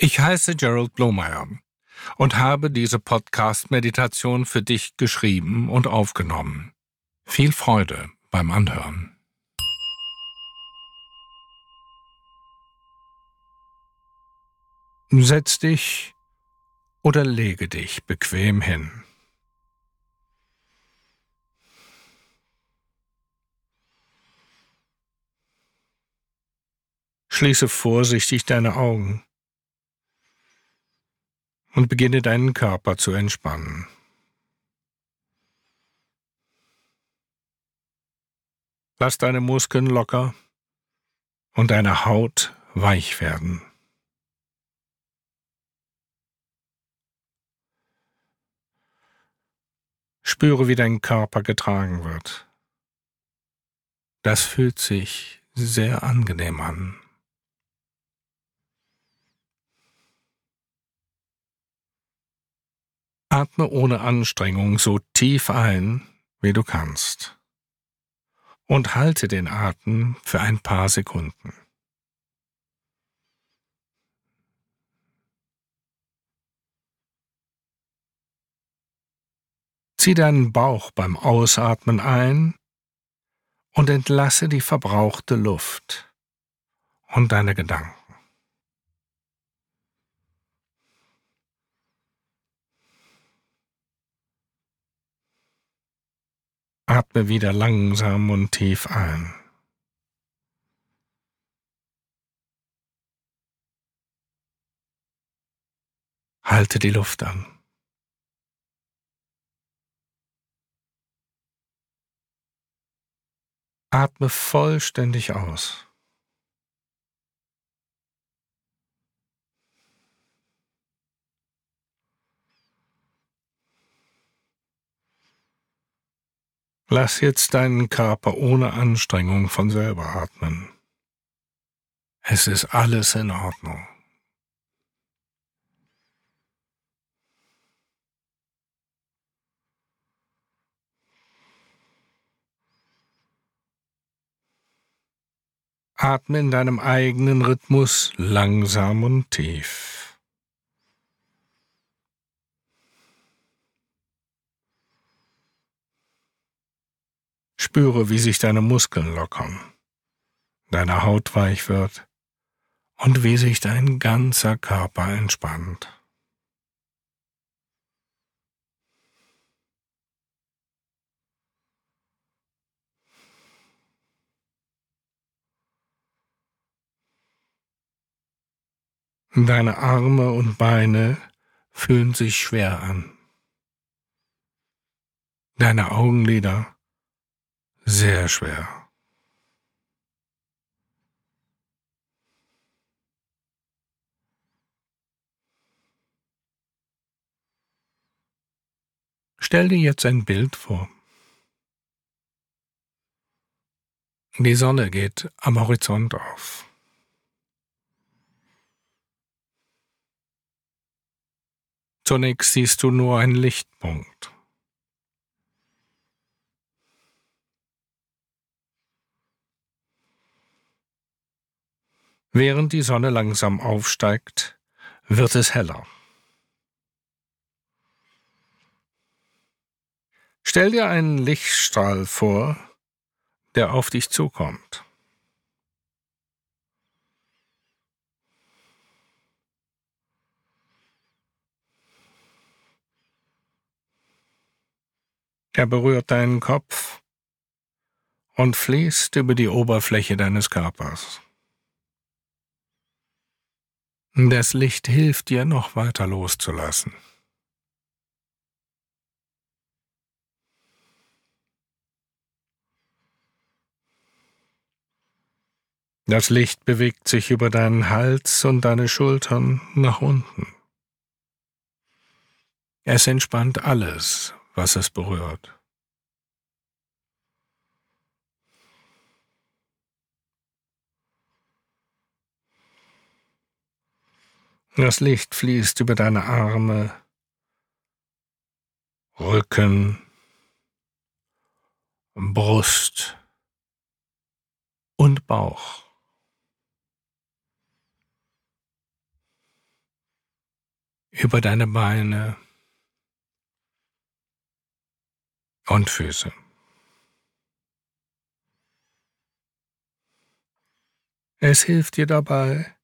Ich heiße Gerald Blomeyer und habe diese Podcast-Meditation für dich geschrieben und aufgenommen. Viel Freude beim Anhören. Setz dich oder lege dich bequem hin. Schließe vorsichtig deine Augen und beginne deinen Körper zu entspannen. Lass deine Muskeln locker und deine Haut weich werden. Spüre, wie dein Körper getragen wird. Das fühlt sich sehr angenehm an. Atme ohne Anstrengung so tief ein, wie du kannst. Und halte den Atem für ein paar Sekunden. Zieh deinen Bauch beim Ausatmen ein und entlasse die verbrauchte Luft und deine Gedanken. Atme wieder langsam und tief ein. Halte die Luft an. Atme vollständig aus. Lass jetzt deinen Körper ohne Anstrengung von selber atmen. Es ist alles in Ordnung. Atme in deinem eigenen Rhythmus langsam und tief. Spüre, wie sich deine Muskeln lockern, deine Haut weich wird und wie sich dein ganzer Körper entspannt. Deine Arme und Beine fühlen sich schwer an. Deine Augenlider sehr schwer. Stell dir jetzt ein Bild vor. Die Sonne geht am Horizont auf. Zunächst siehst du nur einen Lichtpunkt. Während die Sonne langsam aufsteigt, wird es heller. Stell dir einen Lichtstrahl vor, der auf dich zukommt. Er berührt deinen Kopf und fließt über die Oberfläche deines Körpers. Das Licht hilft dir, noch weiter loszulassen. Das Licht bewegt sich über deinen Hals und deine Schultern nach unten. Es entspannt alles, was es berührt. Das Licht fließt über deine Arme, Rücken, Brust und Bauch. über deine Beine und Füße. Es hilft dir dabei,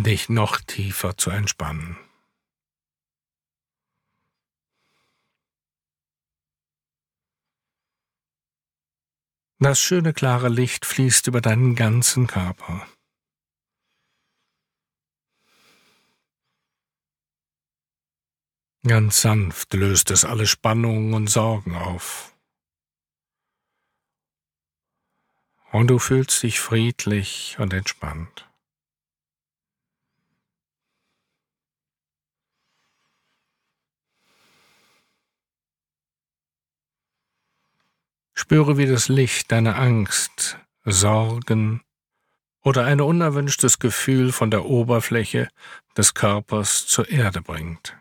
dich noch tiefer zu entspannen. Das schöne klare Licht fließt über deinen ganzen Körper. Ganz sanft löst es alle Spannungen und Sorgen auf. Und du fühlst dich friedlich und entspannt. Spüre, wie das Licht deine Angst, Sorgen oder ein unerwünschtes Gefühl von der Oberfläche des Körpers zur Erde bringt.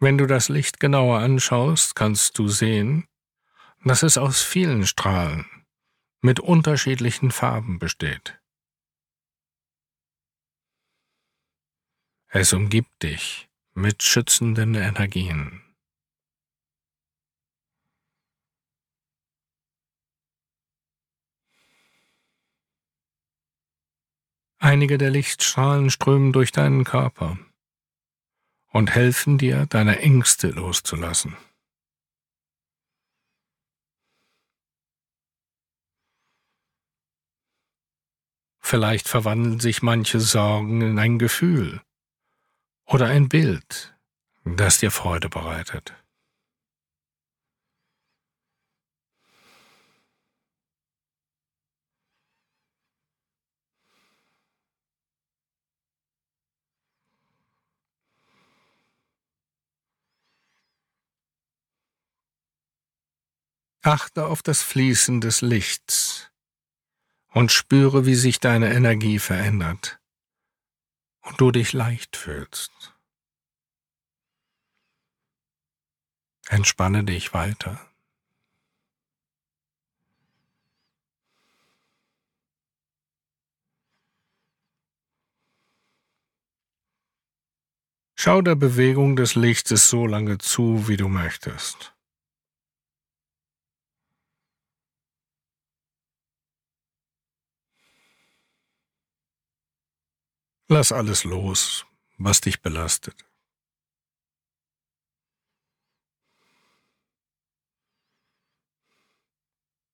Wenn du das Licht genauer anschaust, kannst du sehen, dass es aus vielen Strahlen mit unterschiedlichen Farben besteht. Es umgibt dich mit schützenden Energien. Einige der Lichtstrahlen strömen durch deinen Körper und helfen dir, deine Ängste loszulassen. Vielleicht verwandeln sich manche Sorgen in ein Gefühl oder ein Bild, das dir Freude bereitet. Achte auf das Fließen des Lichts und spüre, wie sich deine Energie verändert und du dich leicht fühlst. Entspanne dich weiter. Schau der Bewegung des Lichtes so lange zu, wie du möchtest. Lass alles los, was dich belastet.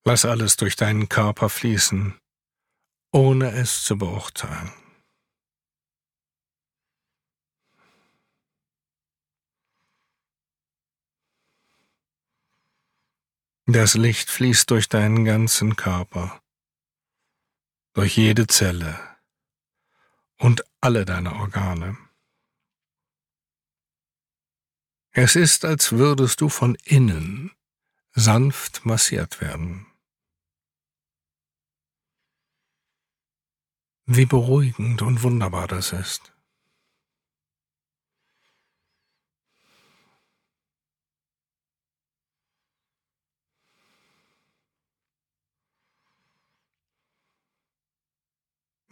Lass alles durch deinen Körper fließen, ohne es zu beurteilen. Das Licht fließt durch deinen ganzen Körper, durch jede Zelle und alle deine Organe. Es ist, als würdest du von innen sanft massiert werden. Wie beruhigend und wunderbar das ist.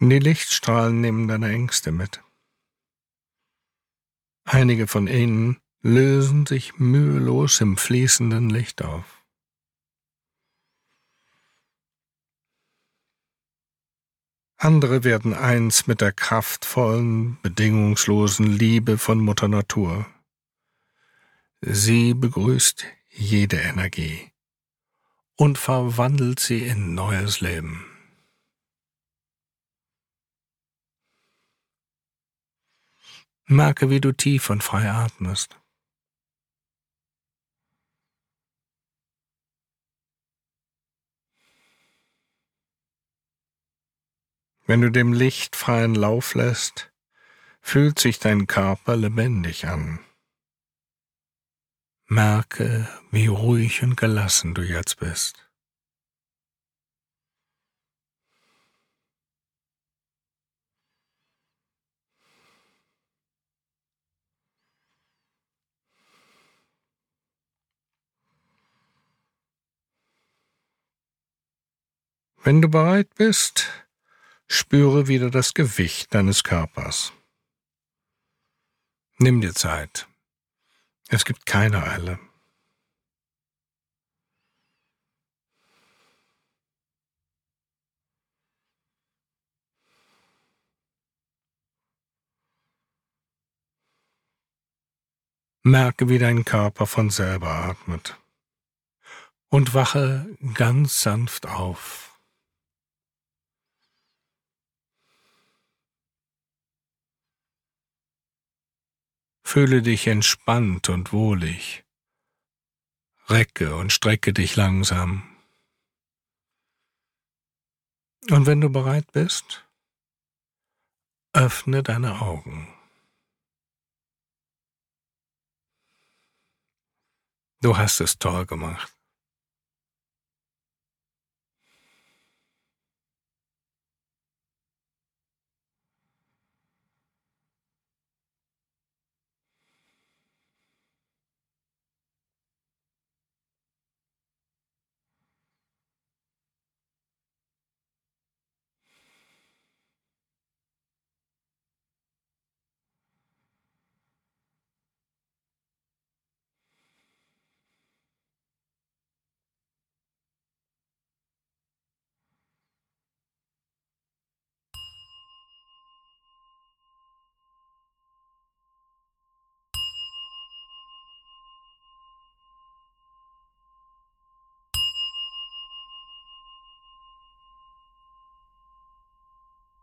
Die Lichtstrahlen nehmen deine Ängste mit. Einige von ihnen lösen sich mühelos im fließenden Licht auf. Andere werden eins mit der kraftvollen, bedingungslosen Liebe von Mutter Natur. Sie begrüßt jede Energie und verwandelt sie in neues Leben. Merke, wie du tief und frei atmest. Wenn du dem Licht freien Lauf lässt, fühlt sich dein Körper lebendig an. Merke, wie ruhig und gelassen du jetzt bist. Wenn du bereit bist, spüre wieder das Gewicht deines Körpers. Nimm dir Zeit. Es gibt keine Eile. Merke, wie dein Körper von selber atmet. Und wache ganz sanft auf. Fühle dich entspannt und wohlig. Recke und strecke dich langsam. Und wenn du bereit bist, öffne deine Augen. Du hast es toll gemacht.